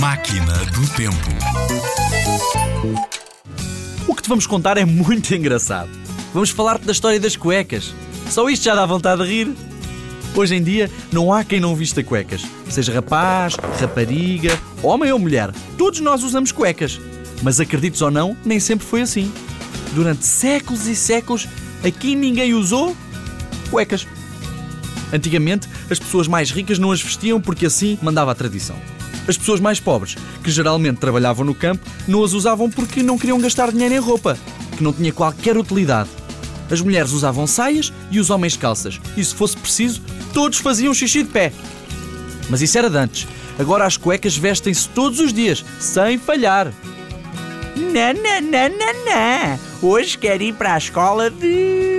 Máquina do Tempo. O que te vamos contar é muito engraçado. Vamos falar-te da história das cuecas. Só isto já dá vontade de rir. Hoje em dia não há quem não vista cuecas. Seja rapaz, rapariga, homem ou mulher, todos nós usamos cuecas. Mas acredites ou não, nem sempre foi assim. Durante séculos e séculos, aqui ninguém usou cuecas. Antigamente, as pessoas mais ricas não as vestiam porque assim mandava a tradição. As pessoas mais pobres, que geralmente trabalhavam no campo, não as usavam porque não queriam gastar dinheiro em roupa, que não tinha qualquer utilidade. As mulheres usavam saias e os homens calças, e se fosse preciso, todos faziam xixi de pé. Mas isso era de antes. Agora as cuecas vestem-se todos os dias, sem falhar. Não. Hoje quero ir para a escola de